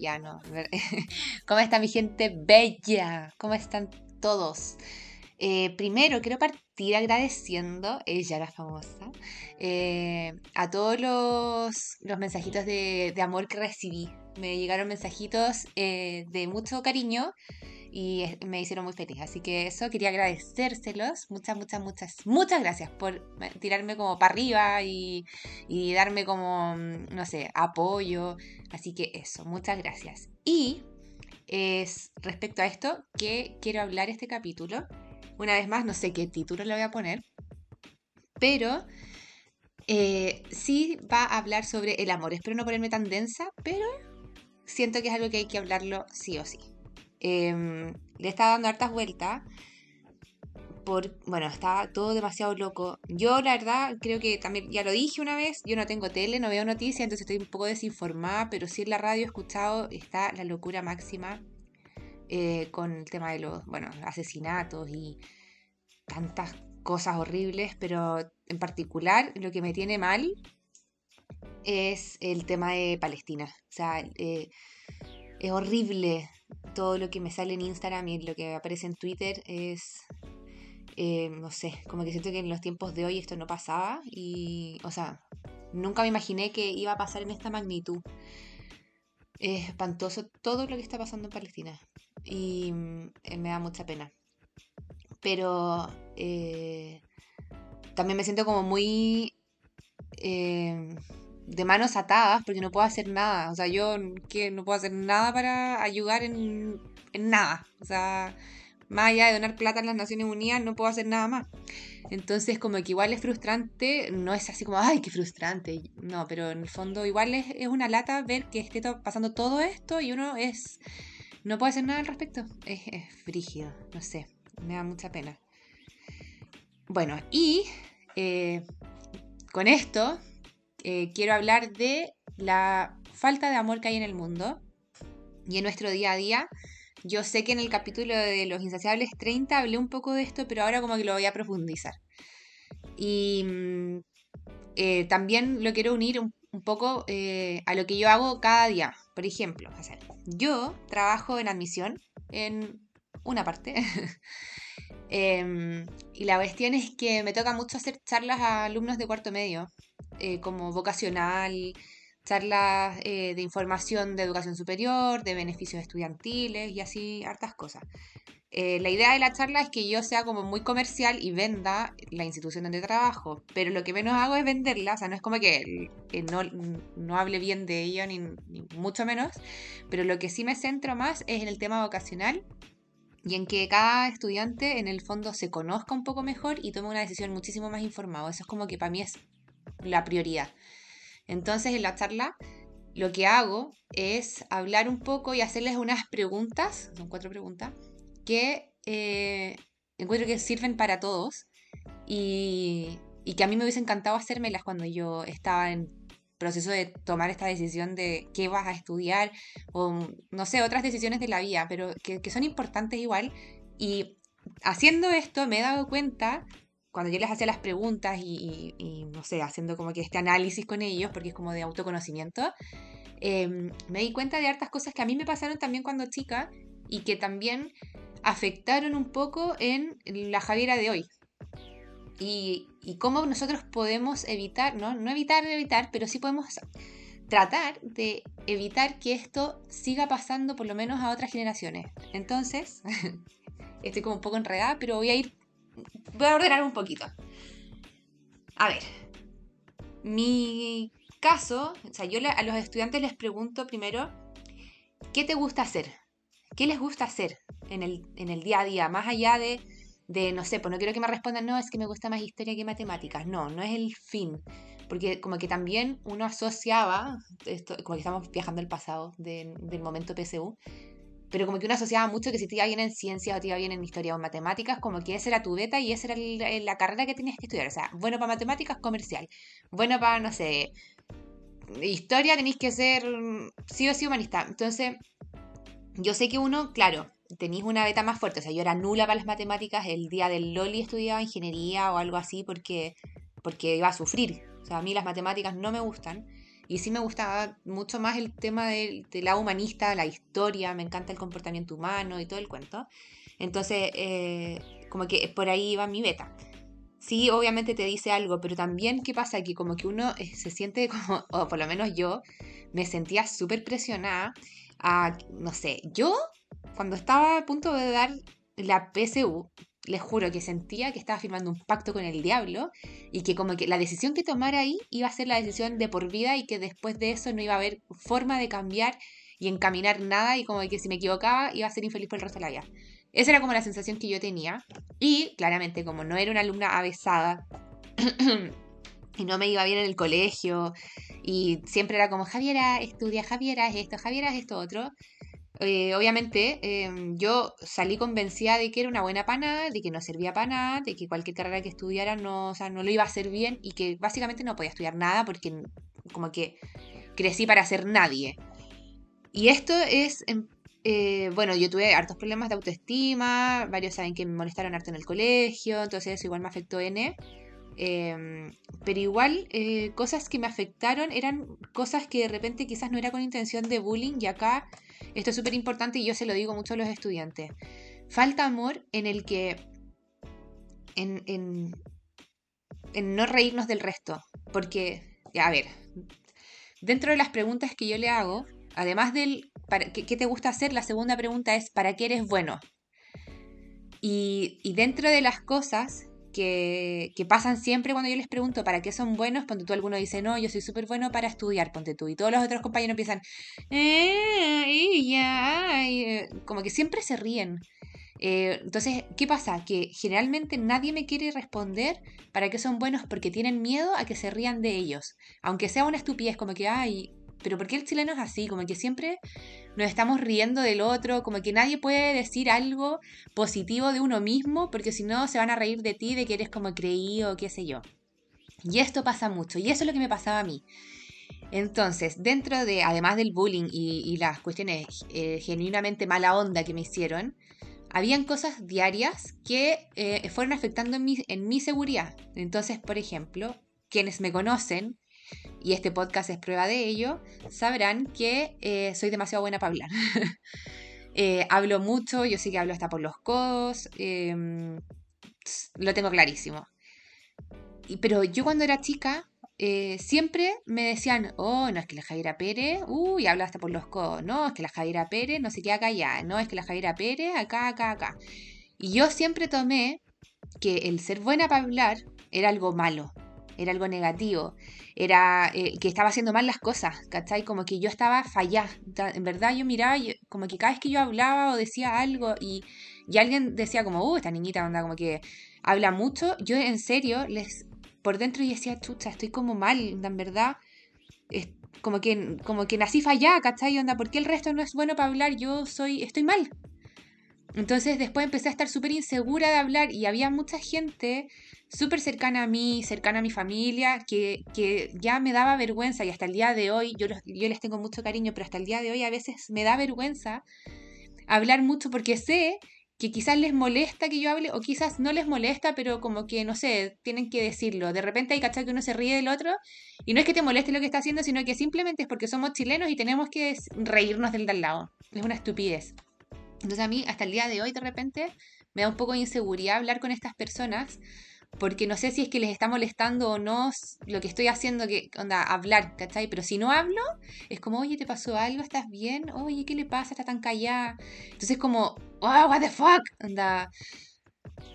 Ya no. ¿Cómo está mi gente bella? ¿Cómo están todos? Eh, primero, quiero partir agradeciendo, ella la famosa, eh, a todos los, los mensajitos de, amor que recibí. Me llegaron mensajitos eh, de mucho cariño y me hicieron muy feliz. Así que eso quería agradecérselos. Muchas, muchas, muchas, muchas gracias por tirarme como para arriba y, y darme como, mm, no sé, apoyo. Así que eso, muchas gracias. Y es respecto a esto que quiero hablar este capítulo. Una vez más, no sé qué título le voy a poner, pero eh, sí va a hablar sobre el amor. Espero no ponerme tan densa, pero siento que es algo que hay que hablarlo sí o sí. Em, le estaba dando hartas vueltas. Por, bueno, estaba todo demasiado loco. Yo, la verdad, creo que también, ya lo dije una vez, yo no tengo tele, no veo noticias, entonces estoy un poco desinformada, pero sí en la radio he escuchado, está la locura máxima eh, con el tema de los, bueno, asesinatos y tantas cosas horribles, pero en particular lo que me tiene mal es el tema de Palestina. O sea, eh, es horrible todo lo que me sale en Instagram y lo que aparece en Twitter es, eh, no sé, como que siento que en los tiempos de hoy esto no pasaba y, o sea, nunca me imaginé que iba a pasar en esta magnitud. Es espantoso todo lo que está pasando en Palestina y eh, me da mucha pena. Pero también me siento como muy de manos atadas porque no puedo hacer nada. O sea, yo que no puedo hacer nada para ayudar en, nada. O sea, más allá de donar plata en las Naciones Unidas, no puedo hacer nada más. Entonces, como que igual es frustrante, no es así como, ay, qué frustrante. No, pero en el fondo igual es, es una lata ver que esté pasando todo esto y uno es... No puede hacer nada al respecto. Es, es frígido, no sé, me da mucha pena. Bueno, y eh, con esto eh, quiero hablar de la falta de amor que hay en el mundo y en nuestro día a día. Yo sé que en el capítulo de los insaciables 30 hablé un poco de esto, pero ahora como que lo voy a profundizar. Y mm, eh, también lo quiero unir un, poco eh, a lo que yo hago cada día. Por ejemplo, yo trabajo en admisión en una parte. Em, y la cuestión es que me toca mucho hacer charlas a alumnos de cuarto medio eh, como vocacional, charlas eh, de información de educación superior, de beneficios estudiantiles y así hartas cosas. Eh, la idea de la charla es que yo sea como muy comercial y venda la institución donde trabajo, pero lo que menos hago es venderla, o sea, no es como que, no, no, hable bien de ello, ni, ni, mucho menos, pero lo que sí me centro más es en el tema vocacional y en que cada estudiante en el fondo se conozca un poco mejor y tome una decisión muchísimo más informada. Eso es como que para mí es la prioridad. Entonces en la charla lo que hago es hablar un poco y hacerles unas preguntas, son cuatro preguntas, que eh, encuentro que sirven para todos y, que a mí me hubiese encantado hacérmelas cuando yo estaba en proceso de tomar esta decisión de qué vas a estudiar o no sé, otras decisiones de la vida, pero que son importantes igual. Y haciendo esto me he dado cuenta cuando yo les hacía las preguntas y, no sé, haciendo como que este análisis con ellos, porque es como de autoconocimiento, em, me di cuenta de hartas cosas que a mí me pasaron también cuando chica y que también afectaron un poco en la Javiera de hoy. Y, y cómo nosotros podemos evitar, ¿no? no evitar, evitar, pero sí podemos tratar de evitar que esto siga pasando por lo menos a otras generaciones. Entonces, estoy como un poco enredada, pero voy a ir voy a ordenar un poquito. A ver, mi caso, o sea, yo a los estudiantes les pregunto primero, ¿qué te gusta hacer? ¿Qué les gusta hacer en el, en el día a día? Más allá de, de, no sé, pues no quiero que me respondan, no, es que me gusta más historia que matemáticas. No, no es el fin. Porque como que también uno asociaba, esto, como que estamos viajando al pasado del momento PSU, pero como que uno asociaba mucho que si te iba bien en ciencias o te iba bien en historia o matemáticas, como que esa era tu beta y esa era la carrera que tenías que estudiar. O sea, bueno para matemáticas, comercial. Bueno para, no sé, historia tenéis que ser mm, sí o sí humanista. Entonces, yo sé que uno, claro, tenéis una beta más fuerte. O sea, yo era nula para las matemáticas. El día del Loli estudiaba ingeniería o algo así porque, porque iba a sufrir O sea, a mí las matemáticas no me gustan. Y sí me gustaba mucho más el tema del, lado humanista, la historia, me encanta el comportamiento humano y todo el cuento. Entonces, eh, como que por ahí va mi beta. Sí, obviamente te dice algo, pero también, ¿qué pasa? Que como que uno eh, se siente como, o por lo menos yo, me sentía súper presionada a, no sé, yo cuando estaba a punto de dar la PSU, les juro que sentía que estaba firmando un pacto con el diablo y que como que la decisión que tomara ahí iba a ser la decisión de por vida y que después de eso no iba a haber forma de cambiar y encaminar nada y como que si me equivocaba iba a ser infeliz por el resto de la vida. Esa era como la sensación que yo tenía y claramente como no era una alumna avesada y no me iba bien en el colegio y siempre era como Javiera, estudia, Javiera, es esto, Javiera, es esto otro. Eh, obviamente em, yo salí convencida de que era una buena pana, de que no servía para nada, de que cualquier carrera que estudiara no, no lo iba a hacer bien y que básicamente no podía estudiar nada porque como que crecí para ser nadie. Y esto es, em, eh, bueno, yo tuve hartos problemas de autoestima, varios saben que me molestaron harto en el colegio, entonces eso igual me afectó N. Em, pero igual, eh, cosas que me afectaron eran cosas que de repente quizás no era con intención de bullying y acá esto es súper importante y yo se lo digo mucho a los estudiantes. Falta amor en el que... En, en, en no reírnos del resto. Porque, a ver, dentro de las preguntas que yo le hago, además del para, ¿qué, te gusta hacer? La segunda pregunta es ¿para qué eres bueno? Y, y dentro de las cosas que, pasan siempre cuando yo les pregunto para qué son buenos, ponte tú alguno dice, no, yo soy súper bueno para estudiar, ponte tú, y todos los otros compañeros empiezan, eh, eh", como que siempre se ríen. Eh, entonces, ¿qué pasa? Que generalmente nadie me quiere responder para qué son buenos porque tienen miedo a que se rían de ellos. Aunque sea una estupidez, como que, ay, pero ¿por qué el chileno es así? Como que siempre nos estamos riendo del otro, como que nadie puede decir algo positivo de uno mismo, porque si no se van a reír de ti, de que eres como creído, qué sé yo. Y esto pasa mucho, y eso es lo que me pasaba a mí. Entonces, dentro de, además del bullying y, las cuestiones eh, genuinamente mala onda que me hicieron, habían cosas diarias que eh, fueron afectando en mi, en mi seguridad. Entonces, por ejemplo, quienes me conocen y este podcast es prueba de ello, sabrán que eh, soy demasiado buena para hablar. Eh, hablo mucho, yo sí que hablo hasta por los codos, em, lo tengo clarísimo. pero yo cuando era chica, eh, siempre me decían, oh, no es que la Javiera Pérez, uy, habla hasta por los codos, no, es que la Javiera Pérez no se queda callada, no, es que la Javiera Pérez acá, acá, acá. Y yo siempre tomé que el ser buena para hablar era algo malo, era algo negativo, era eh, que estaba haciendo mal las cosas, ¿cachai? Como que yo estaba fallada, en verdad yo miraba, como que cada vez que yo hablaba o decía algo y, y alguien decía como, uh, esta niñita onda como que habla mucho, yo en serio les, por dentro y decía, chucha, estoy como mal, en verdad, como que, como que nací fallada, ¿cachai? Onda, ¿por qué el resto no es bueno para hablar? Yo soy, estoy mal. Entonces después empecé a estar súper insegura de hablar y había mucha gente súper cercana a mí, cercana a mi familia, que, ya me daba vergüenza y hasta el día de hoy, yo, yo les tengo mucho cariño, pero hasta el día de hoy a veces me da vergüenza hablar mucho porque sé que quizás les molesta que yo hable o quizás no les molesta, pero como que, no sé, tienen que decirlo. De repente hay cachai que uno se ríe del otro y no es que te moleste lo que está haciendo, sino que simplemente es porque somos chilenos y tenemos que reírnos del de al lado. Es una estupidez. Entonces a mí hasta el día de hoy de repente me da un poco de inseguridad hablar con estas personas porque no sé si es que les está molestando o no lo que estoy haciendo, que onda, hablar, ¿cachai? Pero si no hablo, es como, oye, ¿te pasó algo? ¿Estás bien? Oye, ¿qué le pasa? ¿Está tan callada? Entonces como, oh, what the fuck, onda.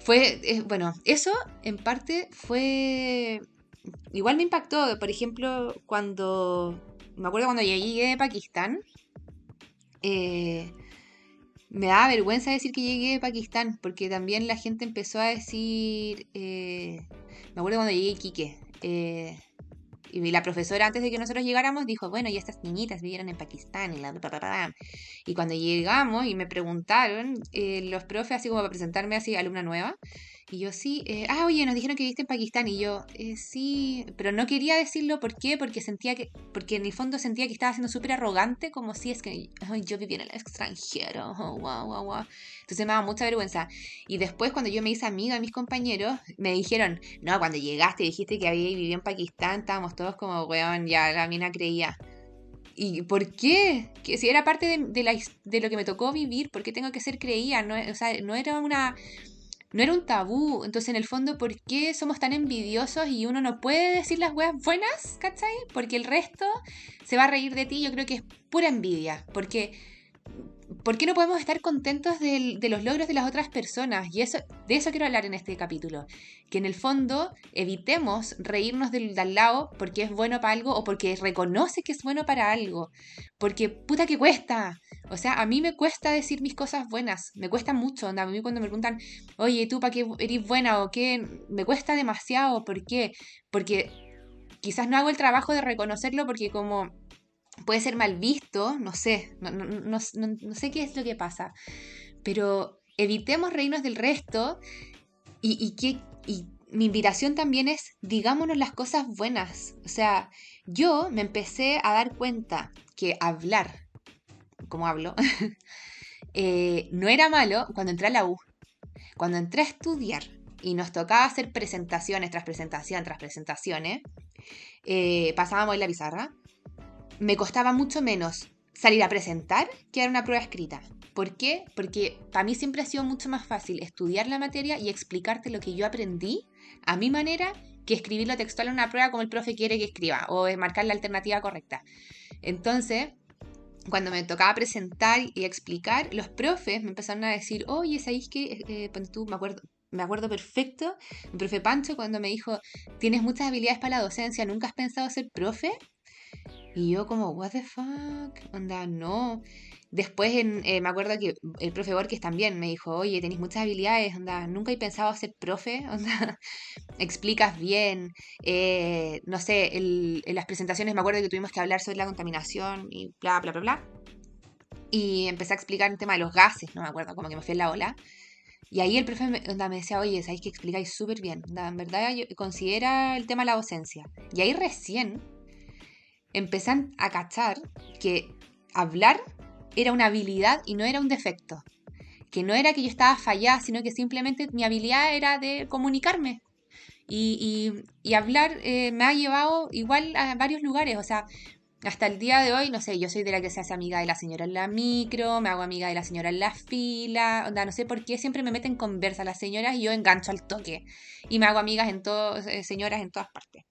Fue, eh, bueno, eso en parte fue, igual me impactó, por ejemplo, cuando, me acuerdo cuando llegué de Pakistán, eh, me da vergüenza decir que llegué a Pakistán, porque también la gente empezó a decir, eh, me acuerdo cuando llegué a eh, y la profesora antes de que nosotros llegáramos dijo, bueno, y estas niñitas vivieron en Pakistán, y, la, y cuando llegamos y me preguntaron, eh, los profes, así como para presentarme así, alumna nueva, Y yo sí, eh, ah, oye, nos dijeron que viviste en Pakistán. Y yo, eh, sí, pero no quería decirlo, ¿por qué? Porque sentía que, porque en el fondo sentía que estaba siendo súper arrogante, como si es que yo vivía en el extranjero, oh, wow, wow, wow. Entonces me daba mucha vergüenza. Y después, cuando yo me hice amiga de mis compañeros, me dijeron, no, cuando llegaste dijiste que había vivido en Pakistán, estábamos todos como, weón, ya la mina creía. ¿Y por qué? Que si era parte de, la, de, lo que me tocó vivir, ¿por qué tengo que ser creía? No, o sea, no era una no era un tabú. Entonces, en el fondo, ¿por qué somos tan envidiosos y uno no puede decir las buenas? ¿Cachai? Porque el resto se va a reír de ti. Yo creo que es pura envidia. Porque ¿por qué no podemos estar contentos de, los logros de las otras personas? Y eso, de eso quiero hablar en este capítulo. Que en el fondo evitemos reírnos del, al lado porque es bueno para algo o porque reconoce que es bueno para algo. Porque puta que cuesta. O sea, a mí me cuesta decir mis cosas buenas. Me cuesta mucho. A mí cuando me preguntan, oye, ¿tú para qué eres buena o qué? Me cuesta demasiado. ¿Por qué? Porque quizás no hago el trabajo de reconocerlo porque como puede ser mal visto, no sé, no, sé qué es lo que pasa, pero evitemos reírnos del resto y, que, y mi invitación también es, digámonos las cosas buenas. O sea, yo me empecé a dar cuenta que hablar, como hablo, eh, no era malo cuando entré a la U. Cuando entré a estudiar y nos tocaba hacer presentaciones tras presentación tras presentaciones, eh, pasábamos en la pizarra me costaba mucho menos salir a presentar que dar una prueba escrita. ¿Por qué? Porque para mí siempre ha sido mucho más fácil estudiar la materia y explicarte lo que yo aprendí a mi manera que escribirlo textual en una prueba como el profe quiere que escriba o marcar la alternativa correcta. Entonces, cuando me tocaba presentar y explicar, los profes me empezaron a decir, oye, ¿sabéis que eh, tú, me acuerdo, me acuerdo perfecto, el profe Pancho cuando me dijo, tienes muchas habilidades para la docencia, ¿nunca has pensado ser profe? Y yo como, what the fuck, onda, no. Después eh, me acuerdo que el profe Borges también me dijo, oye, tenéis muchas habilidades, onda, nunca he pensado ser profe, onda, explicas bien. Eh, no sé, en las presentaciones me acuerdo que tuvimos que hablar sobre la contaminación y bla, bla, bla, bla. Y empecé a explicar el tema de los gases, no me acuerdo, como que me fui en la ola. Y ahí el profe me, onda, me decía, oye, sabéis que explicáis súper bien, onda, en verdad considera el tema de la docencia. Y ahí recién empezan a cachar que hablar era una habilidad y no era un defecto. Que no era que yo estaba fallada, sino que simplemente mi habilidad era de comunicarme. Y, hablar eh, me ha llevado igual a varios lugares. O sea, hasta el día de hoy, no sé, yo soy de la que se hace amiga de la señora en la micro, me hago amiga de la señora en la fila, onda, no sé por qué siempre me meten en conversa las señoras y yo engancho al toque. Y me hago amigas en todas, eh, señoras en todas partes.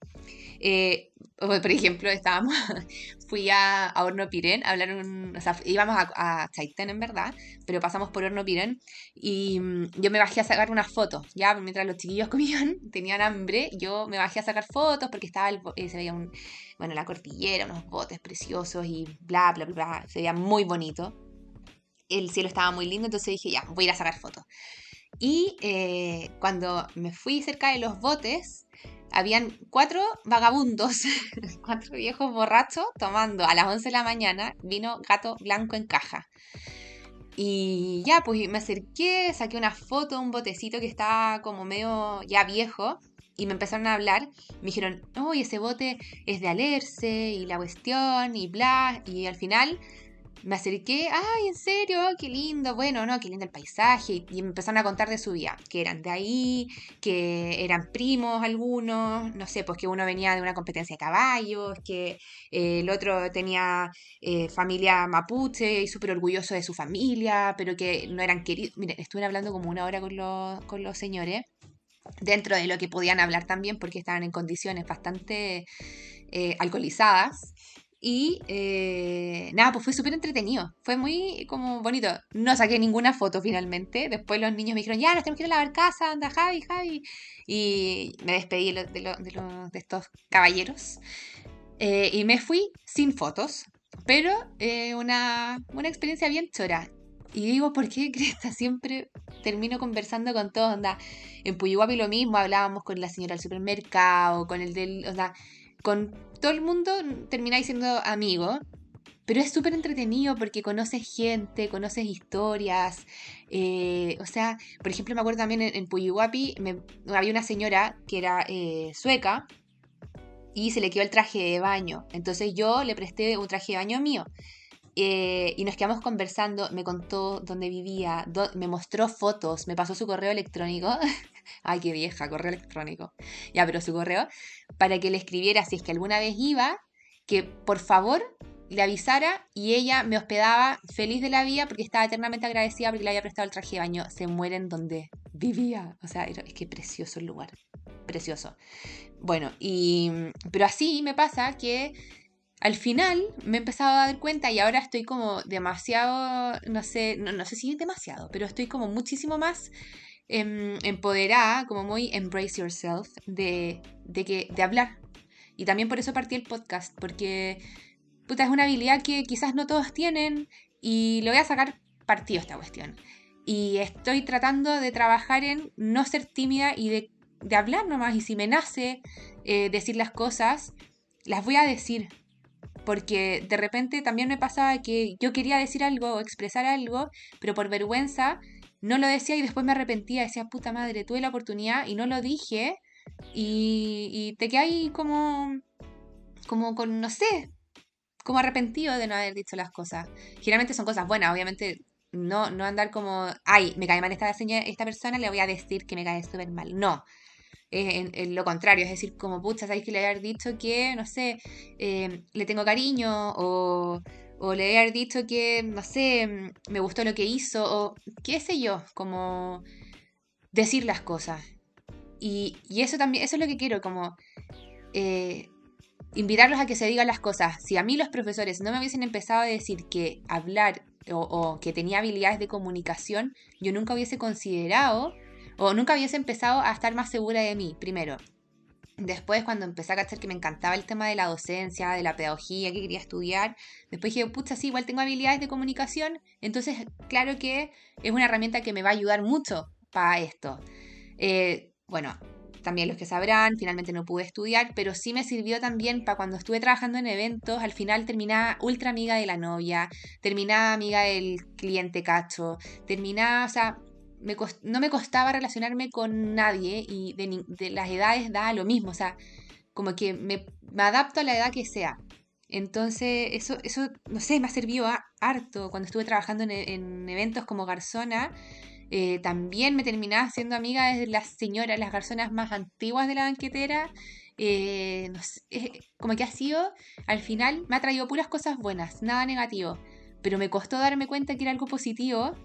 Eh, por ejemplo, estábamos, fui a, a Horno Pirén a hablar, un, o sea, íbamos a, a, Chaitén en verdad, pero pasamos por Horno Pirén y mm, yo me bajé a sacar unas fotos, ya mientras los chiquillos comían, tenían hambre, yo me bajé a sacar fotos porque estaba, el, eh, se veía un, bueno, la cordillera, unos botes preciosos y bla, bla, bla, se veía muy bonito. El cielo estaba muy lindo, entonces dije, ya, voy a ir a sacar fotos. Y eh, cuando me fui cerca de los botes, habían cuatro vagabundos, cuatro viejos borrachos tomando a las 11 de la mañana vino gato blanco en caja. Y ya, pues me acerqué, saqué una foto, un botecito que estaba como medio ya viejo, y me empezaron a hablar. Me dijeron, uy, ese bote es de Alerce, y la cuestión, y bla. Y al final me acerqué, ay, en serio, qué lindo, bueno, no, qué lindo el paisaje, y, me empezaron a contar de su vida, que eran de ahí, que eran primos algunos, no sé, pues que uno venía de una competencia de caballos, que eh, el otro tenía eh, familia mapuche y súper orgulloso de su familia, pero que no eran queridos. Miren, estuve hablando como una hora con los, con los señores, dentro de lo que podían hablar también, porque estaban en condiciones bastante eh, alcoholizadas. Y eh, nada, pues fue súper entretenido. Fue muy como bonito. No saqué ninguna foto finalmente. Después los niños me dijeron, ya, nos tenemos que ir a lavar casa, anda Javi, Javi. Y me despedí de, de, estos caballeros. Eh, y me fui sin fotos. Pero eh, una, una experiencia bien chora. Y digo, ¿por qué Cresta siempre termino conversando con todos? Onda, en Puyuhuapi lo mismo, hablábamos con la señora del supermercado, con el del. O sea, con todo el mundo termináis siendo amigos. pero es súper entretenido porque conoces gente, conoces historias. eh, o sea, por ejemplo, me acuerdo también en, en Puyuhuapi, me- había una señora que era eh, sueca y se le quedó el traje de baño. Entonces yo le presté un traje de baño mío. Eh, y nos quedamos conversando, me contó dónde vivía, me mostró fotos, me pasó su correo electrónico. Ay, qué vieja, correo electrónico. Ya, pero su correo, para que le escribiera si es que alguna vez iba, que por favor le avisara y ella me hospedaba feliz de la vida porque estaba eternamente agradecida porque le había prestado el traje de baño. Se mueren donde vivía. O sea, es que precioso el lugar. Precioso. Bueno, y pero así me pasa que al final me he empezado a dar cuenta y ahora estoy como demasiado, no sé, no, no sé si demasiado, pero estoy como muchísimo más em, empoderada, como muy embrace yourself, de, de, que, de hablar. Y también por eso partí el podcast, porque puta, es una habilidad que quizás no todos tienen y lo voy a sacar partido esta cuestión. Y estoy tratando de trabajar en no ser tímida y de, de hablar nomás. Y si me nace eh, decir las cosas, las voy a decir. Porque de repente también me pasaba que yo quería decir algo o expresar algo, pero por vergüenza no lo decía y después me arrepentía. Decía, puta madre, tuve la oportunidad y no lo dije. Y, y te ahí como, como con, no sé, como arrepentido de no haber dicho las cosas. Generalmente son cosas buenas, obviamente no, no andar como, ay, me cae mal esta, esta persona, le voy a decir que me cae súper mal. No. Es lo contrario, es decir, como pucha, sabéis que le haber dicho que, no sé, eh, le tengo cariño o, o le haber dicho que, no sé, me gustó lo que hizo o qué sé yo, como decir las cosas. Y, y eso también, eso es lo que quiero, como eh, invitarlos a que se digan las cosas. Si a mí los profesores no me hubiesen empezado a decir que hablar o que tenía habilidades de comunicación, yo nunca hubiese considerado o nunca hubiese empezado a estar más segura de mí, primero. Después, cuando empecé a cachar que me encantaba el tema de la docencia, de la pedagogía, que quería estudiar, después dije, pucha, sí, igual tengo habilidades de comunicación, entonces, claro que es una herramienta que me va a ayudar mucho para esto. Eh, bueno, también los que sabrán, finalmente no pude estudiar, pero sí me sirvió también para cuando estuve trabajando en eventos, al final terminaba ultra amiga de la novia, terminaba amiga del cliente cacho, terminaba, o sea, no me costaba relacionarme con nadie y de, las edades da lo mismo, o sea, como que me, me adapto a la edad que sea. Entonces, eso, eso, no sé, me ha servido a- harto cuando estuve trabajando en, e- en eventos como garzona. eh, también me terminaba siendo amiga de las señoras, las garzonas más antiguas de la banquetera. eh, eh, como que ha sido, al final, me ha traído puras cosas buenas, nada negativo. Pero me costó darme cuenta que era algo positivo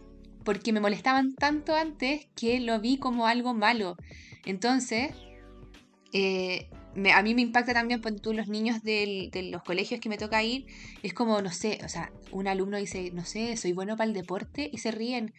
porque me molestaban tanto antes que lo vi como algo malo. Entonces, eh, me- a mí me impacta también por tú los niños del- de los colegios que me toca ir. Es como, no sé, o sea, un alumno dice, no sé, soy bueno para el deporte y se ríen.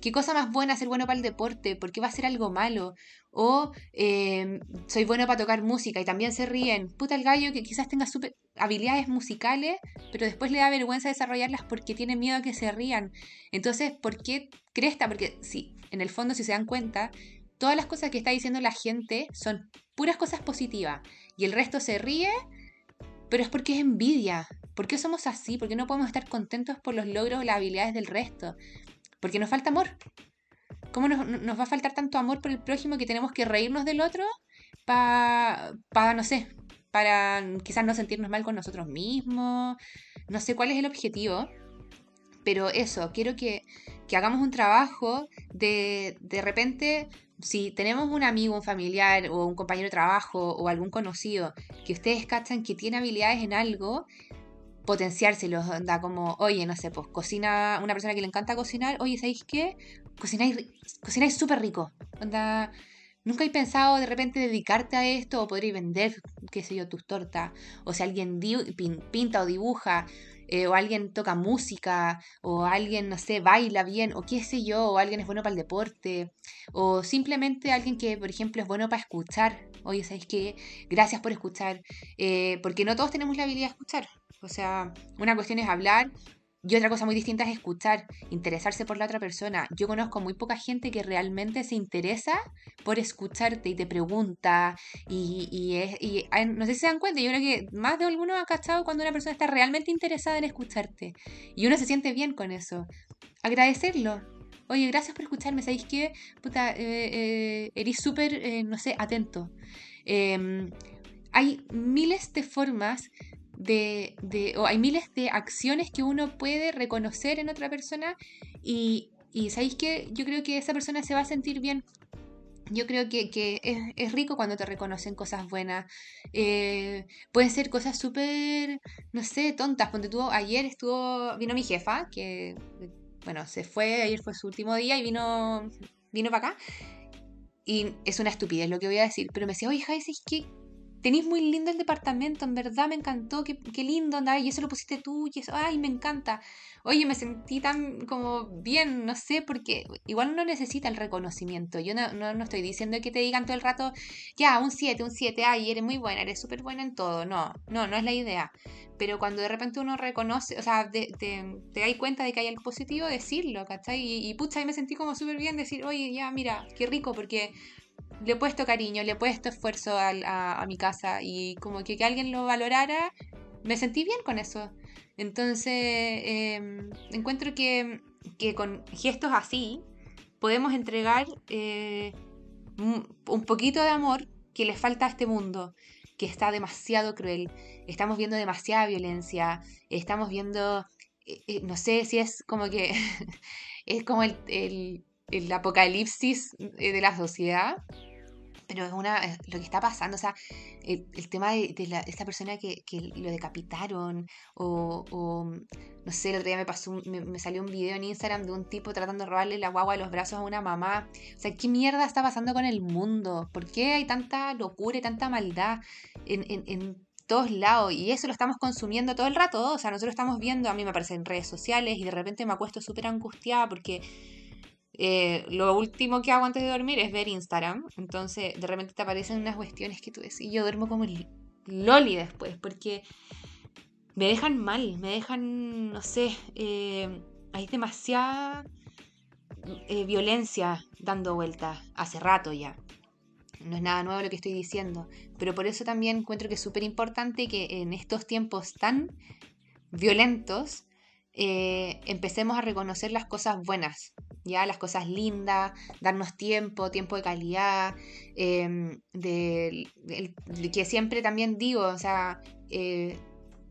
¿Qué cosa más buena ser bueno para el deporte? ¿Por qué va a ser algo malo? O eh, soy bueno para tocar música y también se ríen. Puta el gallo que quizás tenga super habilidades musicales, pero después le da vergüenza desarrollarlas porque tiene miedo a que se rían. Entonces, ¿por qué cresta? Porque sí, en el fondo, si se dan cuenta, todas las cosas que está diciendo la gente son puras cosas positivas. Y el resto se ríe, pero es porque es envidia. ¿Por qué somos así? ¿Por qué no podemos estar contentos por los logros o las habilidades del resto? Porque nos falta amor. ¿Cómo nos, va a faltar tanto amor por el prójimo que tenemos que reírnos del otro para, pa, no sé, para quizás no sentirnos mal con nosotros mismos? No sé cuál es el objetivo, pero eso, quiero que, que hagamos un trabajo de de repente, si tenemos un amigo, un familiar o un compañero de trabajo o algún conocido que ustedes cachan que tiene habilidades en algo, potenciárselos, onda como, oye, no sé, pues cocina, una persona que le encanta cocinar, oye, ¿sabéis qué? Cocináis, cocináis súper rico, onda, nunca he pensado de repente dedicarte a esto o podréis vender, qué sé yo, tus tortas, o si alguien pinta o dibuja, eh, o alguien toca música, o alguien, no sé, baila bien, o qué sé yo, o alguien es bueno para el deporte, o simplemente alguien que, por ejemplo, es bueno para escuchar, oye, ¿sabéis qué? Gracias por escuchar, eh, porque no todos tenemos la habilidad de escuchar. O sea, una cuestión es hablar y otra cosa muy distinta es escuchar, interesarse por la otra persona. Yo conozco muy poca gente que realmente se interesa por escucharte y te pregunta. Y, y, no sé si se dan cuenta, yo creo que más de alguno ha cachado cuando una persona está realmente interesada en escucharte. Y uno se siente bien con eso. Agradecerlo. Oye, gracias por escucharme. ¿Sabéis qué? Puta, eh, eh, eres súper, eh, no sé, atento. Em, hay miles de formas de, de, o hay miles de acciones que uno puede reconocer en otra persona y, y ¿sabéis qué? Yo creo que esa persona se va a sentir bien. Yo creo que, que es, es, rico cuando te reconocen cosas buenas. Eh, pueden ser cosas súper, no sé, tontas. Cuando tú ayer estuvo, vino mi jefa, que, bueno, se fue, ayer fue su último día y vino, vino para acá. Y es una estupidez lo que voy a decir, pero me decía, oye, Jaime, ¿qué, Tenéis muy lindo el departamento, en verdad me encantó, qué, qué lindo, andaba, y eso lo pusiste tú, y eso, ay, me encanta. Oye, me sentí tan como bien, no sé, porque igual no necesita el reconocimiento. Yo no, no, estoy diciendo que te digan todo el rato, ya, un 7, un 7, ay, eres muy buena, eres súper buena en todo. No, no, no es la idea. Pero cuando de repente uno reconoce, o sea, te, te, das cuenta de que hay algo positivo, decirlo, ¿cachai? Y, y pucha, ahí me sentí como súper bien decir, oye, ya, mira, qué rico, porque le he puesto cariño, le he puesto esfuerzo a, mi casa y como que, que alguien lo valorara, me sentí bien con eso. Entonces, em, encuentro que, con gestos así podemos entregar eh, un poquito de amor que le falta a este mundo, que está demasiado cruel. Estamos viendo demasiada violencia, estamos viendo, eh, eh, no sé si es como que es como el apocalipsis de la sociedad pero es una lo que está pasando, o sea, el, tema de, esta persona que, lo decapitaron, o, no sé, el otro día me pasó, me, salió un video en Instagram de un tipo tratando de robarle la guagua de los brazos a una mamá. O sea, ¿qué mierda está pasando con el mundo? ¿Por qué hay tanta locura y tanta maldad en, en todos lados? Y eso lo estamos consumiendo todo el rato, o sea, nosotros estamos viendo, a mí me aparece en redes sociales y de repente me acuesto súper angustiada porque eh, lo último que hago antes de dormir es ver Instagram. Entonces, de repente te aparecen unas cuestiones que tú y yo duermo como el loli después, porque me dejan mal, me dejan, no sé, eh, hay demasiada eh, violencia dando vueltas hace rato ya. No es nada nuevo lo que estoy diciendo, pero por eso también encuentro que es súper importante que en estos tiempos tan violentos empecemos a reconocer las cosas buenas, ya las cosas lindas, darnos tiempo, tiempo de calidad, em, de, que siempre también digo, o sea, eh,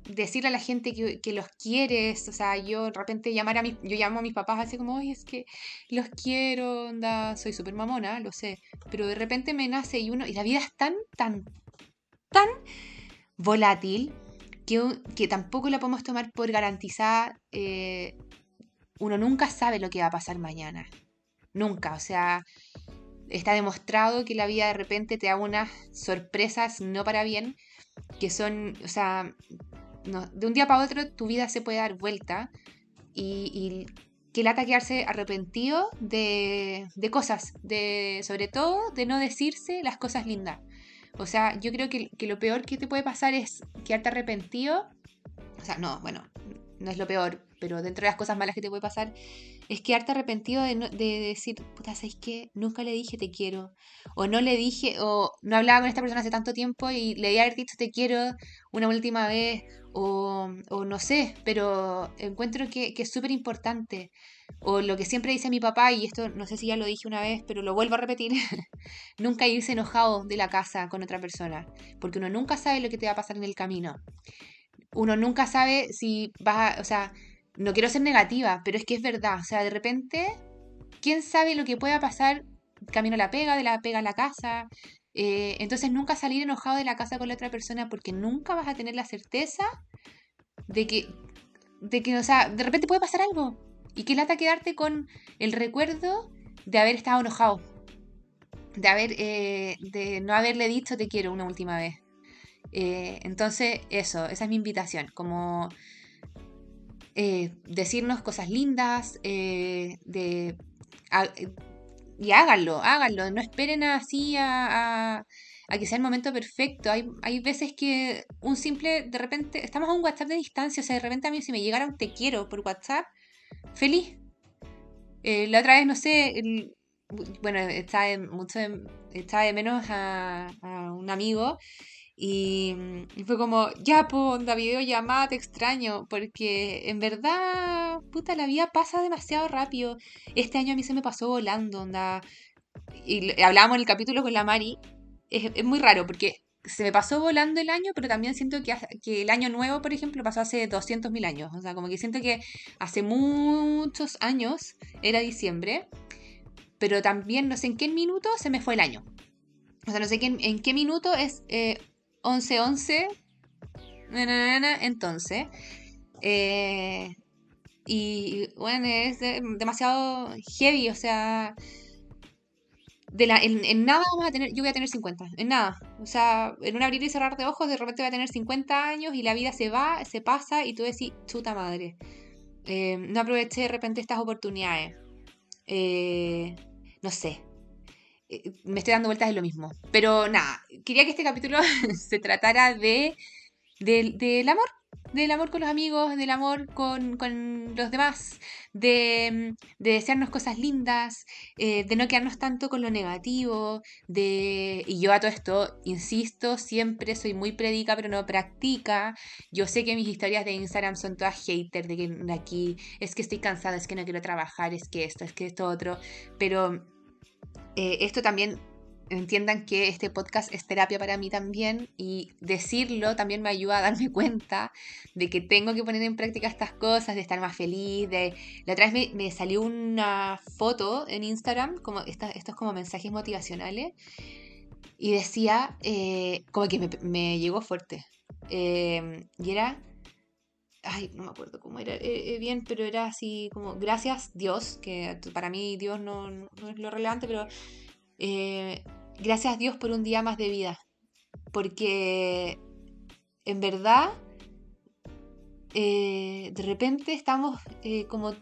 decirle a la gente que, los quieres, o sea, yo de repente llamar a mi, yo llamo a mis papás así como, oye, es que los quiero, onda, soy súper mamona, lo sé, pero de repente me nace y uno, y la vida es tan, tan, tan volátil que, que tampoco la podemos tomar por garantizada eh, uno nunca sabe lo que va a pasar mañana. Nunca. O sea, está demostrado que la vida de repente te da unas sorpresas no para bien, que son, o sea, de un día para otro tu vida se puede dar vuelta y, y que lata quedarse arrepentido de, de, cosas, de, sobre todo de no decirse las cosas lindas. O sea, yo creo que, que lo peor que te puede pasar es quedarte arrepentido. O sea, no, bueno, no es lo peor, pero dentro de las cosas malas que te puede pasar, es quedarte arrepentido de, de decir, puta, ¿sabes qué? Nunca le dije te quiero. O no le dije, o no hablaba con esta persona hace tanto tiempo y le di haber dicho te quiero una última vez, o, no sé, pero encuentro que, que es súper importante. O lo que siempre dice mi papá, y esto no sé si ya lo dije una vez, pero lo vuelvo a repetir, nunca irse enojado de la casa con otra persona, porque uno nunca sabe lo que te va a pasar en el camino uno nunca sabe si vas a, o sea, no quiero ser negativa, pero es que es verdad, o sea, de repente, ¿quién sabe lo que pueda pasar camino a la pega, de la pega a la casa? Eh, entonces nunca salir enojado de la casa con la otra persona porque nunca vas a tener la certeza de que, de que, o sea, de repente puede pasar algo y que lata quedarte con el recuerdo de haber estado enojado, de haber, eh, de no haberle dicho te quiero una última vez. Eh, entonces, eso, esa es mi invitación, como eh, decirnos cosas lindas, eh, de, y háganlo, háganlo, no esperen así a, a que sea el momento perfecto. Hay, hay veces que un simple, de repente, estamos a un WhatsApp de distancia, o sea, de repente a mí si me llegara un te quiero por WhatsApp, feliz. Eh, la otra vez, no sé, bueno, estaba de, mucho de, menos a, a un amigo y, fue como, ya, po, onda, videollamada, te extraño, porque en verdad, puta, la vida pasa demasiado rápido. Este año a mí se me pasó volando, onda. Y hablábamos en el capítulo con la Mari, es, muy raro, porque se me pasó volando el año, pero también siento que, que el año nuevo, por ejemplo, pasó hace 200.000 años. O sea, como que siento que hace muchos años era diciembre, pero también no sé en qué minuto se me fue el año. O sea, no sé en qué minuto es eh, 11-11. Entonces. Eh, y bueno, es demasiado heavy, o sea. En, nada vamos a tener, yo voy a tener 50, en nada. O sea, en un abrir y cerrar de ojos, de repente voy a tener 50 años y la vida se va, se pasa y tú decís, chuta madre. Eh, no aproveché de repente estas oportunidades. Eh, no sé, me estoy dando vueltas de lo mismo. Pero nada, quería que este capítulo se tratara de, del amor, del amor con los amigos, del amor con, los demás, de, de, desearnos cosas lindas, eh, de no quedarnos tanto con lo negativo, de... Y yo a todo esto, insisto, siempre soy muy predica, pero no practica. Yo sé que mis historias de Instagram son todas hater, de que aquí es que estoy cansada, es que no quiero trabajar, es que esto, es que esto otro, pero eh, esto también entiendan que este podcast es terapia para mí también y decirlo también me ayuda a darme cuenta de que tengo que poner en práctica estas cosas, de estar más feliz, de... La otra vez me, salió una foto en Instagram, como estos como mensajes motivacionales, y decía, eh, como que me, llegó fuerte, eh, y era ay, no me acuerdo cómo era eh, eh, bien, pero era así como, gracias Dios, que para mí Dios no, es lo relevante, pero eh, gracias Dios por un día más de vida, porque en verdad, de repente estamos como,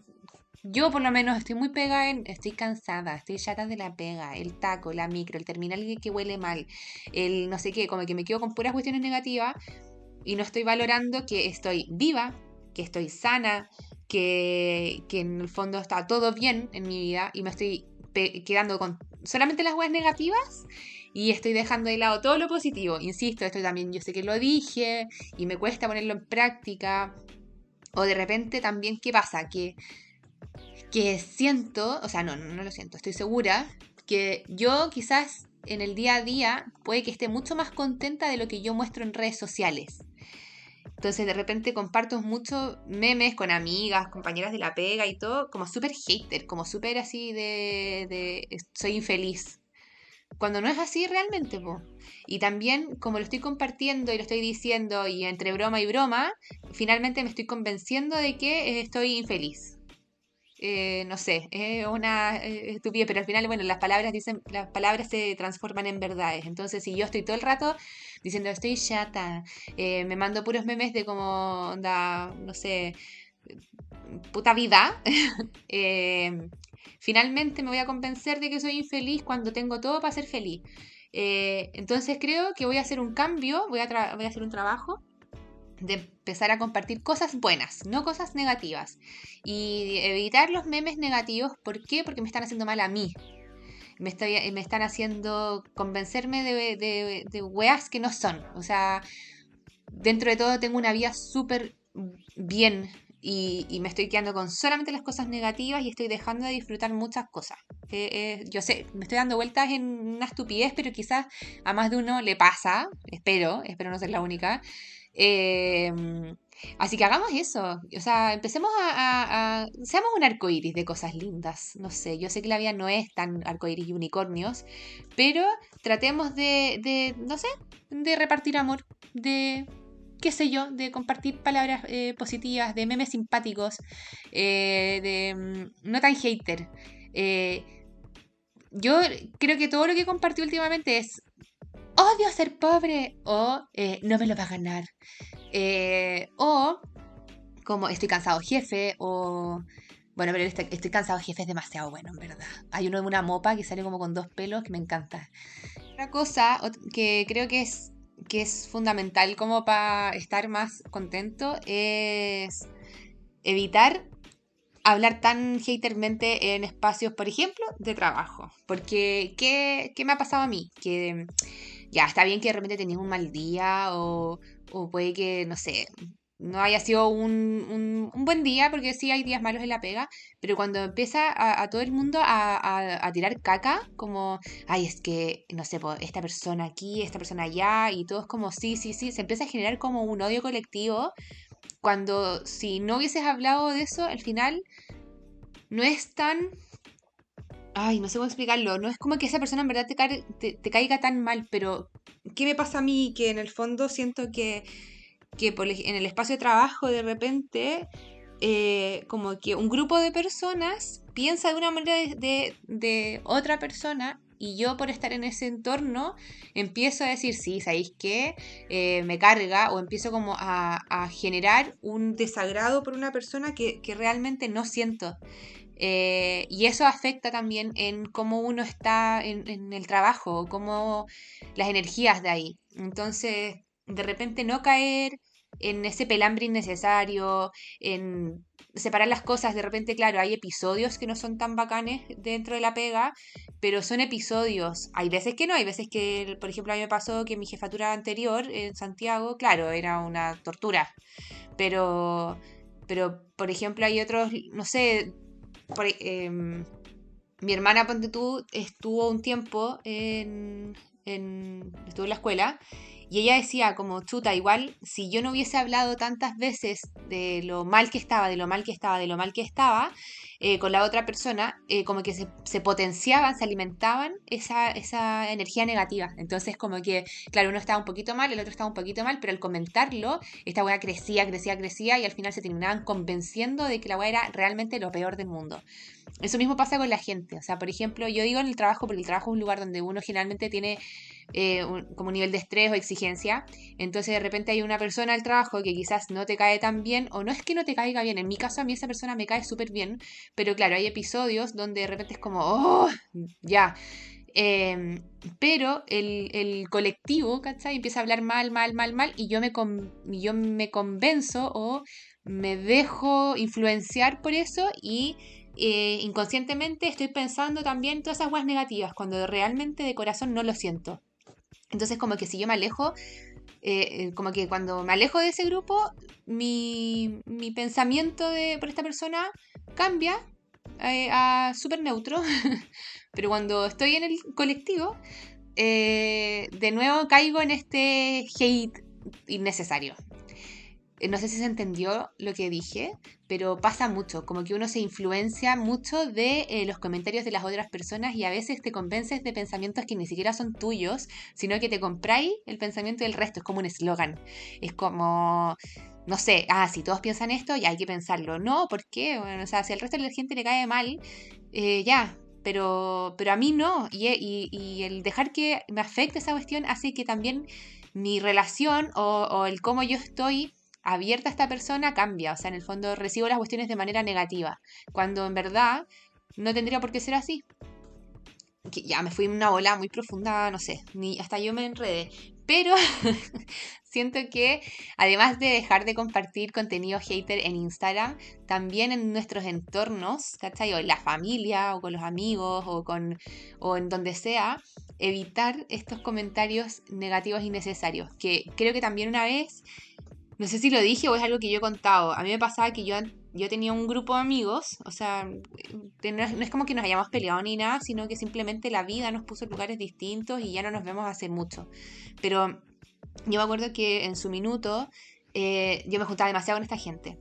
yo por lo menos estoy muy pegada en, estoy cansada, estoy chata de la pega, el taco, la micro, el terminal que huele mal, el no sé qué, como que me quedo con puras cuestiones negativas y no estoy valorando que estoy viva, que estoy sana, que, en el fondo está todo bien en mi vida y me estoy quedando con solamente las cosas negativas y estoy dejando de lado todo lo positivo. Insisto, esto también yo sé que lo dije y me cuesta ponerlo en práctica. O de repente también, ¿qué pasa? Que, que siento, o sea, no, no, no lo siento, estoy segura que yo quizás en el día a día puede que esté mucho más contenta de lo que yo muestro en redes sociales. Entonces de repente comparto muchos memes con amigas, compañeras de la pega y todo, como súper hater, como súper así de, de, soy infeliz. Cuando no es así realmente, po. Y también, como lo estoy compartiendo y lo estoy diciendo, y entre broma y broma, finalmente me estoy convenciendo de que estoy infeliz. Eh, no sé, es una eh, estupidez, pero al final, bueno, las palabras dicen, las palabras se transforman en verdades. Entonces, si yo estoy todo el rato diciendo estoy chata, eh, me mando puros memes de como onda, no sé, puta vida, finalmente me voy a convencer de que soy infeliz cuando tengo todo para ser feliz. entonces creo que voy a hacer un cambio, voy a, voy a hacer un trabajo de empezar a compartir cosas buenas, no cosas negativas. Y evitar los memes negativos, ¿por qué? Porque me están haciendo mal a mí. Me, están haciendo convencerme de, de, de weas que no son. O sea, dentro de todo tengo una vida súper bien y, me estoy quedando con solamente las cosas negativas y estoy dejando de disfrutar muchas cosas. Eh, eh, yo sé, me estoy dando vueltas en una estupidez, pero quizás a más de uno le pasa, espero, espero no ser la única. Em, así que hagamos eso. O sea, empecemos a, Seamos un arcoíris de cosas lindas. No sé, yo sé que la vida no es tan arcoíris y unicornios, pero tratemos de, de, no sé, de repartir amor, de qué sé yo, de compartir palabras eh, positivas, de memes simpáticos, eh, de mm, no tan hater. Eh, yo creo que todo lo que compartí últimamente es odio ser pobre o eh, no me lo va a ganar. Eh, o como estoy cansado jefe o Bueno, pero estoy, estoy cansado, jefe, es demasiado bueno, en verdad. Hay uno de una mopa que sale como con dos pelos que me encanta. Otra cosa que creo que es, que es fundamental como para estar más contento es evitar hablar tan hatermente en espacios, por ejemplo, de trabajo. Porque, ¿qué, qué me ha pasado a mí? Que ya, está bien que de repente tenías un mal día o, o puede que, no sé, no haya sido un, buen día, porque sí hay días malos en la pega, pero cuando empieza a, todo el mundo a, tirar caca, como, ay, es que, no sé, esta persona aquí, esta persona allá, y todo es como, sí, sí, sí, se empieza a generar como un odio colectivo, cuando si no hubieses hablado de eso, al final no es tan... Ay, no sé cómo explicarlo. No es como que esa persona en verdad te, te caiga tan mal, pero ¿qué me pasa a mí? Que en el fondo siento que que en el espacio de trabajo de repente eh, como que un grupo de personas piensa de una manera de, otra persona y yo por estar en ese entorno empiezo a decir, sí, ¿sabéis qué? Eh, me carga o empiezo como a, generar un desagrado por una persona que, realmente no siento. Eh, y eso afecta también en cómo uno está en, en el trabajo, cómo las energías de ahí. Entonces, de repente no caer en ese pelambre innecesario, en separar las cosas. De repente, claro, hay episodios que no son tan bacanes dentro de la pega, pero son episodios. Hay veces que no, hay veces que, por ejemplo, a mí me pasó que mi jefatura anterior en Santiago, claro, era una tortura. Pero, pero por ejemplo, hay otros, no sé, em, mi hermana, ponte tú, estuvo un tiempo en, en, estuvo en la escuela y ella decía como, chuta, igual si yo no hubiese hablado tantas veces de lo mal que estaba, de lo mal que estaba, de lo mal que estaba, eh, con la otra persona, eh, como que se, potenciaban, se alimentaban esa, esa energía negativa. Entonces como que, claro, uno estaba un poquito mal, el otro estaba un poquito mal, pero al comentarlo, esta weá crecía, crecía, crecía y al final se terminaban convenciendo de que la weá era realmente lo peor del mundo. Eso mismo pasa con la gente. O sea, por ejemplo, yo digo en el trabajo, porque el trabajo es un lugar donde uno generalmente tiene eh, un, como nivel de estrés o exigencia. Entonces de repente hay una persona al trabajo que quizás no te cae tan bien, o no es que no te caiga bien. En mi caso, a mí esa persona me cae súper bien. Pero claro, hay episodios donde de repente es como, oh, ya. Em, pero el, colectivo, ¿cachai? Empieza a hablar mal, mal, mal, mal, y yo me, yo me convenzo o me dejo influenciar por eso y eh, inconscientemente estoy pensando también todas esas guas negativas, cuando realmente de corazón no lo siento. Entonces como que si yo me alejo, eh, eh, como que cuando me alejo de ese grupo, mi, pensamiento de, por esta persona cambia a súper neutro, pero cuando estoy en el colectivo, de nuevo caigo en este hate innecesario. Eh, no sé si se entendió lo que dije, pero pasa mucho, como que uno se influencia mucho de eh, los comentarios de las otras personas y a veces te convences de pensamientos que ni siquiera son tuyos, sino que te compráis el pensamiento del resto, es como un eslogan, es como... No sé, ah, si todos piensan esto, ya hay que pensarlo. No, ¿por qué? Bueno, o sea, si al resto de la gente le cae mal, eh, ya, pero, pero a mí no. Y, el dejar que me afecte esa cuestión hace que también mi relación o, el cómo yo estoy abierta esta persona cambia. O sea, en el fondo recibo las cuestiones de manera negativa. Cuando en verdad no tendría por qué ser así. ya me fui en una bola muy profunda, no sé, ni hasta yo me enredé. Pero siento que además de dejar de compartir contenido hater en Instagram, también en nuestros entornos, ¿cachai? O en la familia, o con los amigos, o, con, o en donde sea, evitar estos comentarios negativos innecesarios. Que creo que también una vez no sé si lo dije o es algo que yo he contado. A mí me pasaba que yo, yo tenía un grupo de amigos, o sea, no es como que nos hayamos peleado ni nada, sino que simplemente la vida nos puso en lugares distintos y ya no nos vemos hace mucho. Pero yo me acuerdo que en su minuto eh, yo me juntaba demasiado con esta gente.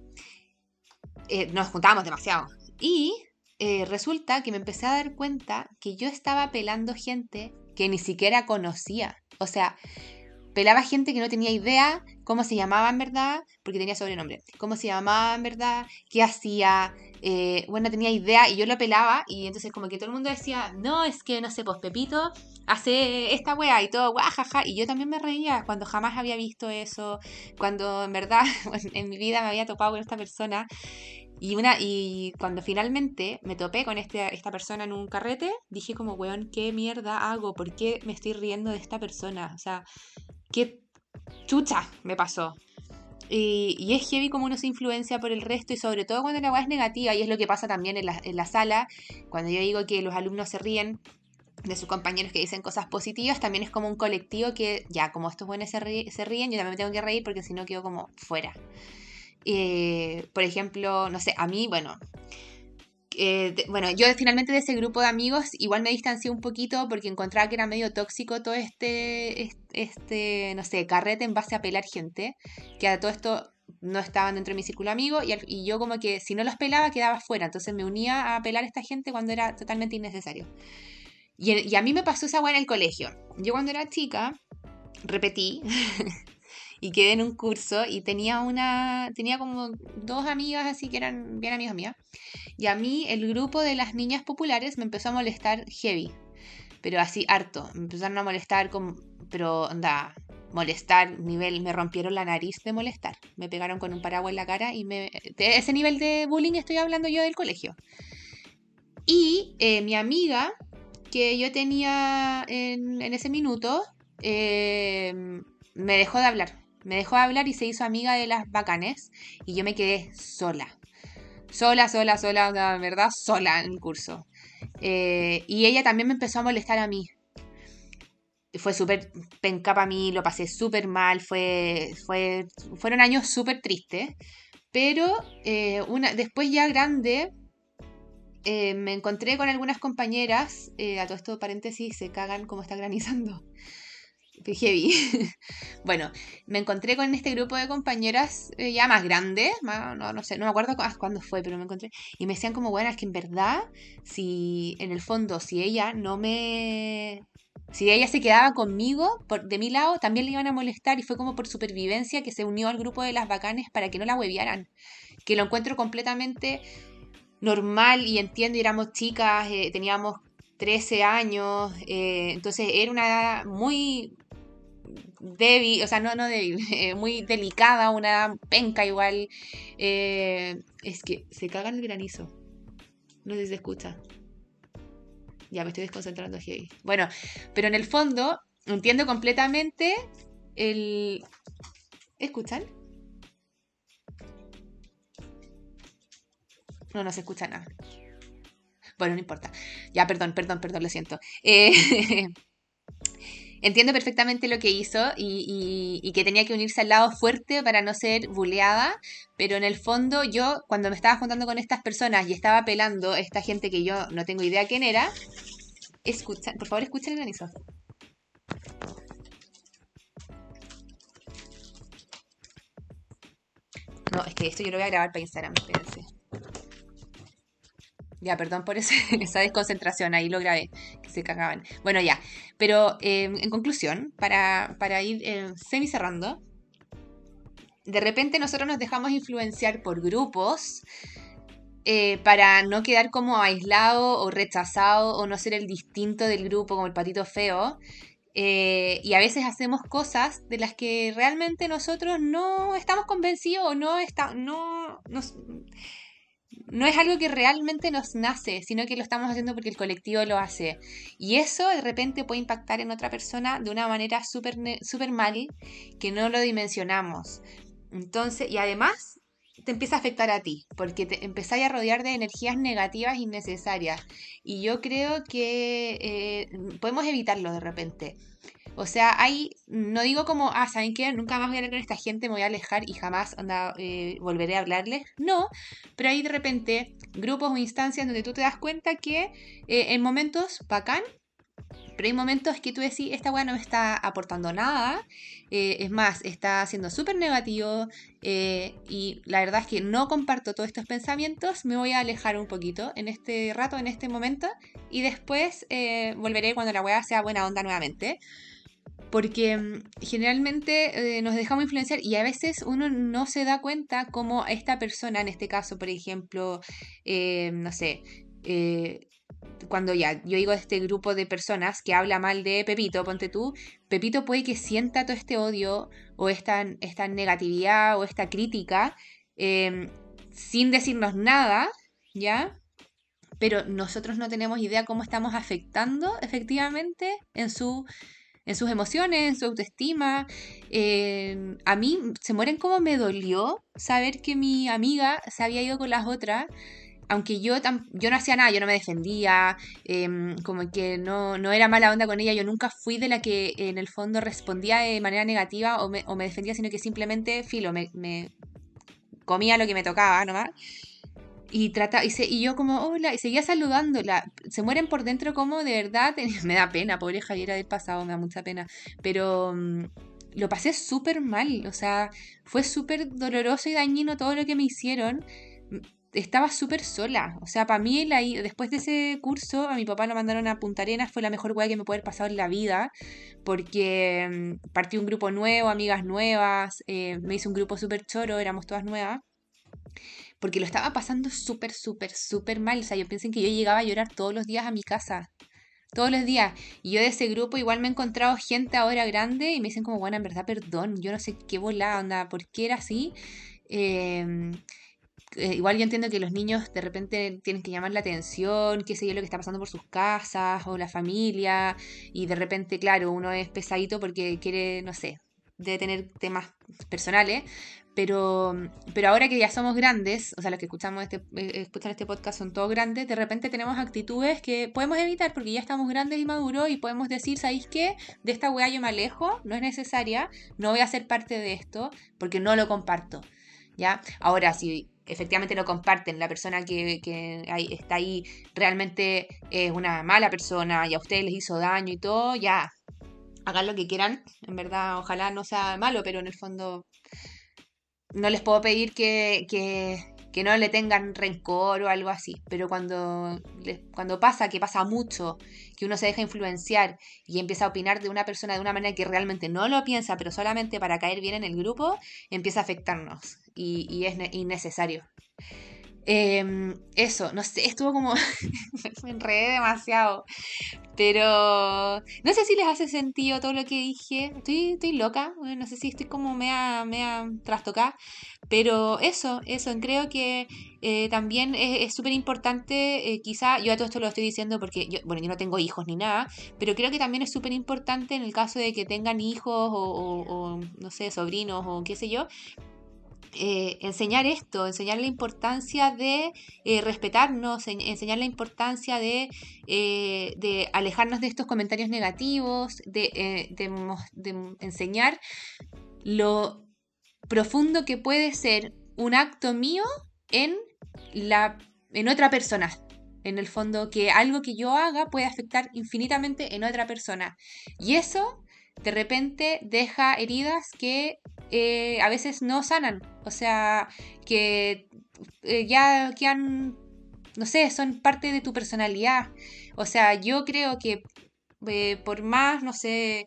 Eh, nos juntábamos demasiado. Y eh, resulta que me empecé a dar cuenta que yo estaba pelando gente que ni siquiera conocía. O sea, pelaba gente que no tenía idea cómo se llamaba en verdad, porque tenía sobrenombre, cómo se llamaba en verdad, qué hacía, eh, bueno, no tenía idea y yo lo pelaba y entonces como que todo el mundo decía, no, es que no sé, pues Pepito hace esta wea y todo, guajaja, y yo también me reía cuando jamás había visto eso, cuando en verdad en mi vida me había topado con esta persona Y, una, y cuando finalmente me topé con este, esta persona en un carrete, dije como, weón, ¿qué mierda hago? ¿Por qué me estoy riendo de esta persona? O sea, ¿qué chucha me pasó? Y, es heavy como uno se influencia por el resto y sobre todo cuando la agua es negativa y es lo que pasa también en la, en la sala, cuando yo digo que los alumnos se ríen de sus compañeros que dicen cosas positivas, también es como un colectivo que ya, como estos buenos se, se ríen, yo también me tengo que reír porque si no quedo como fuera. Eh, por ejemplo, no sé, a mí, bueno, eh, bueno, yo finalmente de ese grupo de amigos igual me distancié un poquito porque encontraba que era medio tóxico todo este, este, no sé, carrete en base a pelar gente, que a todo esto no estaban dentro de mi círculo amigo y, y, yo como que si no los pelaba quedaba fuera, entonces me unía a pelar a esta gente cuando era totalmente innecesario. Y, y a mí me pasó esa buena en el colegio. Yo cuando era chica repetí y quedé en un curso y tenía una, tenía como dos amigas así que eran bien amigas mías. Y a mí el grupo de las niñas populares me empezó a molestar heavy, pero así harto. Me empezaron a molestar, con, pero anda, molestar, nivel, me rompieron la nariz de molestar. Me pegaron con un paraguas en la cara y me... De ese nivel de bullying estoy hablando yo del colegio. Y eh, mi amiga, que yo tenía en, en ese minuto, eh, me dejó de hablar me dejó hablar y se hizo amiga de las bacanes y yo me quedé sola. Sola, sola, sola, la verdad, sola en el curso. Eh, y ella también me empezó a molestar a mí. Fue súper penca para mí, lo pasé súper mal, fue, fue, fueron años súper tristes. Pero eh, una, después ya grande, eh, me encontré con algunas compañeras, a todo esto paréntesis, se cagan como está granizando heavy. bueno, me encontré con este grupo de compañeras eh, ya más grandes, no, no sé, no me acuerdo cuándo fue, pero me encontré. Y me decían como, bueno, es que en verdad, si en el fondo, si ella no me... Si ella se quedaba conmigo, por, de mi lado, también le iban a molestar y fue como por supervivencia que se unió al grupo de las bacanes para que no la hueviaran. Que lo encuentro completamente normal y entiendo, éramos chicas, eh, teníamos 13 años, eh, entonces era una edad muy débil, o sea, no, no débil, eh, muy delicada, una penca igual. Eh, es que se caga en el granizo. No se escucha. Ya me estoy desconcentrando aquí. Bueno, pero en el fondo entiendo completamente el... ¿Escuchan? No, no se escucha nada. Bueno, no importa. Ya, perdón, perdón, perdón, lo siento. Eh, entiendo perfectamente lo que hizo y, que tenía que unirse al lado fuerte para no ser buleada, pero en el fondo yo, cuando me estaba juntando con estas personas y estaba pelando a esta gente que yo no tengo idea quién era, escucha, por favor escuchen el granizo. No, es que esto yo lo voy a grabar para Instagram, espérense. Ya, perdón por esa desconcentración, ahí lo grabé, que se cagaban. Bueno, ya, pero em, en conclusión, para, ir eh, semi cerrando, de repente nosotros nos dejamos influenciar por grupos eh, para no quedar como aislado o rechazado o no ser el distinto del grupo como el patito feo. Eh, y a veces hacemos cosas de las que realmente nosotros no estamos convencidos o no, está, no no es algo que realmente nos nace, sino que lo estamos haciendo porque el colectivo lo hace. Y eso de repente puede impactar en otra persona de una manera súper super mal que no lo dimensionamos. Entonces, y además te empieza a afectar a ti, porque te empezáis a rodear de energías negativas innecesarias. Y yo creo que eh, podemos evitarlo de repente. O sea, hay, no digo como, ah, ¿saben qué? Nunca más voy a hablar con esta gente, me voy a alejar y jamás eh, volveré a hablarles. No, pero hay de repente grupos o instancias donde tú te das cuenta que eh, en momentos bacán, pero hay momentos que tú decís, esta weá no me está aportando nada, eh, es más, está siendo súper negativo y la verdad es que no comparto todos estos pensamientos, me voy a alejar un poquito en este rato, en este momento, y después volveré cuando la weá sea buena onda nuevamente. Porque mm, generalmente eh, nos dejamos influenciar y a veces uno no se da cuenta cómo esta persona, en este caso, por ejemplo, eh, no sé, eh, cuando ya yo digo este grupo de personas que habla mal de Pepito, ponte tú, Pepito puede que sienta todo este odio o esta, negatividad o esta crítica sin decirnos nada, ¿ya? Pero nosotros no tenemos idea cómo estamos afectando efectivamente en su en sus emociones, en su autoestima. a mí se mueren como me dolió saber que mi amiga se había ido con las otras. Aunque yo, yo no hacía nada, yo no me defendía, em, como que no, no, era mala onda con ella, yo nunca fui de la que en el fondo respondía de manera negativa o me, o me defendía, sino que simplemente, filo, me, comía lo que me tocaba nomás. Y, y, y yo como, hola, y seguía saludándola. Se mueren por dentro como de verdad, me da pena, pobre Javiera del pasado, me da mucha pena. Pero mm, lo pasé súper mal, o sea, fue súper doloroso y dañino todo lo que me hicieron. Estaba súper sola, o sea, para mí después de ese curso a mi papá lo mandaron a Punta Arenas, fue la mejor weá que me puede haber pasado en la vida, porque mm, partí un grupo nuevo, amigas nuevas, eh, me hice un grupo súper choro, éramos todas nuevas porque lo estaba pasando súper, súper, súper mal. O sea, yo pensé que yo llegaba a llorar todos los días a mi casa. Todos los días. Y yo de ese grupo igual me he encontrado gente ahora grande y me dicen como, bueno, en verdad, perdón. Yo no sé qué volada, onda, ¿por qué era así? Em, eh, igual yo entiendo que los niños de repente tienen que llamar la atención, qué sé yo, lo que está pasando por sus casas o la familia, y de repente, claro, uno es pesadito porque quiere, no sé, debe tener temas personales, pero, pero ahora que ya somos grandes, o sea, los que escuchamos este, eh, escuchan este podcast son todos grandes, de repente tenemos actitudes que podemos evitar porque ya estamos grandes y maduros y podemos decir, ¿sabéis qué? De esta weá yo me alejo, no es necesaria, no voy a ser parte de esto porque no lo comparto. ¿Ya? Ahora, si efectivamente lo comparten, la persona que, que está ahí realmente es una mala persona y a ustedes les hizo daño y todo, ya, hagan lo que quieran. En verdad, ojalá no sea malo, pero en el fondo no les puedo pedir que, que, no le tengan rencor o algo así, pero cuando, cuando pasa, que pasa mucho, que uno se deja influenciar y empieza a opinar de una persona de una manera que realmente no lo piensa, pero solamente para caer bien en el grupo, empieza a afectarnos y, y es innecesario. Em, eso, no sé, estuvo como. me enredé demasiado. Pero no sé si les hace sentido todo lo que dije. Estoy, estoy loca, no sé si estoy como mea, mea. Pero eso, eso, creo que eh, también es súper importante. Eh, quizá yo a todo esto lo estoy diciendo porque yo, bueno, yo no tengo hijos ni nada. Pero creo que también es súper importante en el caso de que tengan hijos o no sé, sobrinos o qué sé yo eh, enseñar esto, enseñar la importancia de eh, respetarnos, enseñar la importancia de, eh, de, alejarnos de estos comentarios negativos, de, de, enseñar lo profundo que puede ser un acto mío en, la, en otra persona. En el fondo, que algo que yo haga puede afectar infinitamente en otra persona. Y eso de repente deja heridas que eh, a veces no sanan, o sea, que eh, ya han no sé, son parte de tu personalidad. O sea, yo creo que eh, por más, no sé,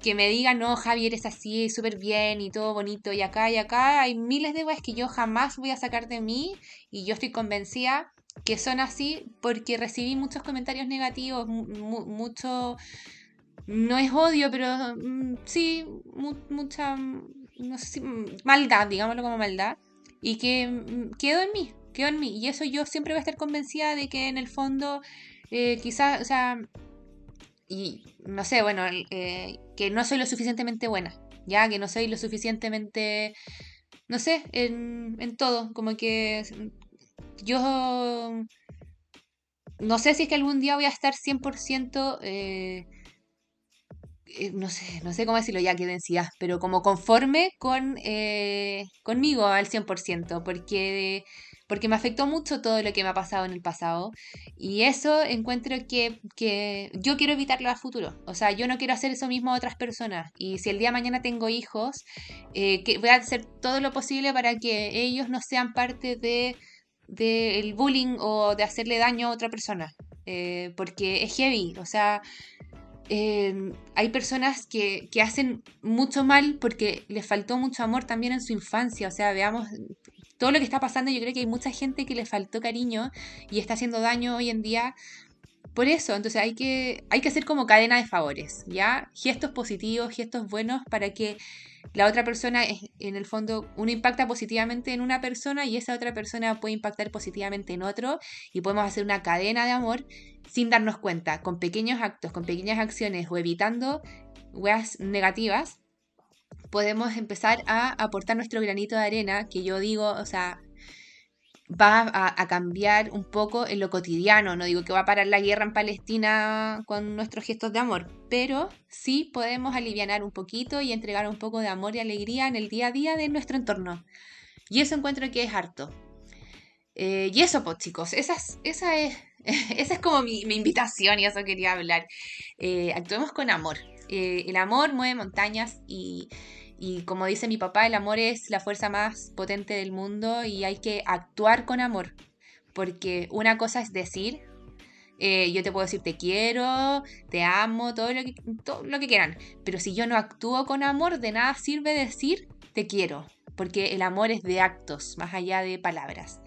que me digan, no, Javier es así, súper bien y todo bonito, y acá y acá, hay miles de weas que yo jamás voy a sacar de mí y yo estoy convencida que son así porque recibí muchos comentarios negativos, mucho no es odio, pero mm, sí, mucha, no sé maldad, digámoslo como maldad, y que mm, quedó en mí, quedó en mí. Y eso yo siempre voy a estar convencida de que en el fondo, eh, quizás, o sea, y no sé, bueno, eh, que no soy lo suficientemente buena, ya, que no soy lo suficientemente, no sé, en, en todo, como que yo no sé si es que algún día voy a estar 100% eh, eh, no sé, no sé cómo decirlo ya, qué densidad, pero como conforme con eh, conmigo al 100%, porque, porque me afectó mucho todo lo que me ha pasado en el pasado y eso encuentro que, que yo quiero evitarlo a futuro, o sea, yo no quiero hacer eso mismo a otras personas y si el día de mañana tengo hijos, eh, que voy a hacer todo lo posible para que ellos no sean parte de del bullying o de hacerle daño a otra persona, porque es heavy, o sea, Em, hay personas que, hacen mucho mal porque les faltó mucho amor también en su infancia. O sea, veamos todo lo que está pasando. Yo creo que hay mucha gente que le faltó cariño y está haciendo daño hoy en día por eso, entonces hay que, hay que hacer como cadena de favores, ¿ya? Gestos positivos, gestos buenos para que la otra persona, en el fondo, uno impacta positivamente en una persona y esa otra persona puede impactar positivamente en otro y podemos hacer una cadena de amor sin darnos cuenta, con pequeños actos, con pequeñas acciones o evitando weas negativas, podemos empezar a aportar nuestro granito de arena, que yo digo, o sea, va a, cambiar un poco en lo cotidiano. No digo que va a parar la guerra en Palestina con nuestros gestos de amor, pero sí podemos aliviar un poquito y entregar un poco de amor y alegría en el día a día de nuestro entorno. Y eso encuentro que es harto. Eh, y eso, pues chicos, esa es, esa es, como mi, invitación y eso quería hablar. Eh, actuemos con amor. Eh, el amor mueve montañas y y como dice mi papá, el amor es la fuerza más potente del mundo y hay que actuar con amor. Porque una cosa es decir, eh, yo te puedo decir te quiero, te amo, todo lo, que, lo que quieran. Pero si yo no actúo con amor, de nada sirve decir te quiero. Porque el amor es de actos, más allá de palabras.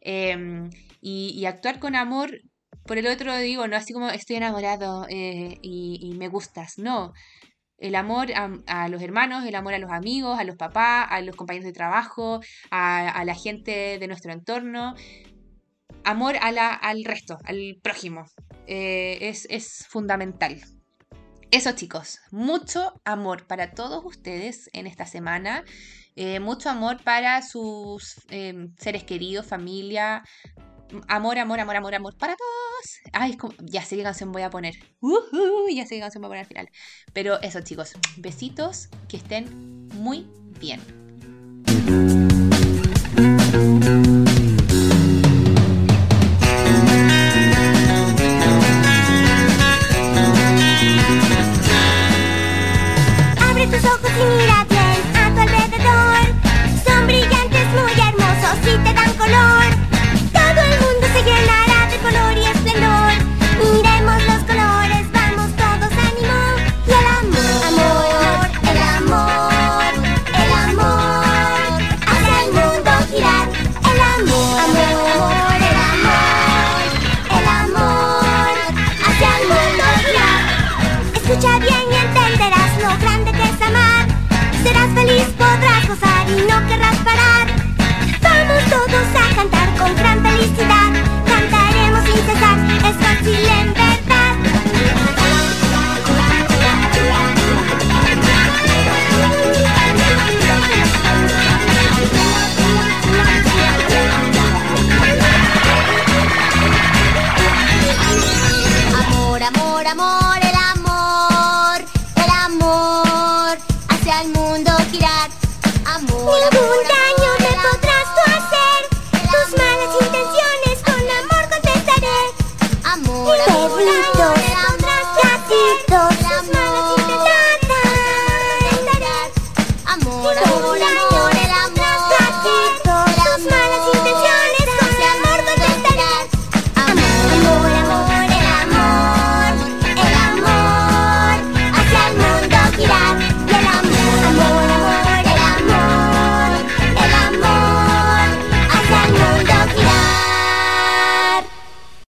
Em, y, actuar con amor, por el otro digo, no así como estoy enamorado eh, y me gustas. No, el amor a, los hermanos, el amor a los amigos, a los papás, a los compañeros de trabajo, a, la gente de nuestro entorno. Amor a la, al resto, al prójimo. Eh, es, fundamental. Eso chicos, mucho amor para todos ustedes en esta semana. Eh, mucho amor para sus em, seres queridos, familia, amor, amor, amor, amor, amor para todos. Ay, ya sé qué canción voy a poner. ya sé qué canción voy a poner al final. Pero eso, chicos, besitos, que estén muy bien.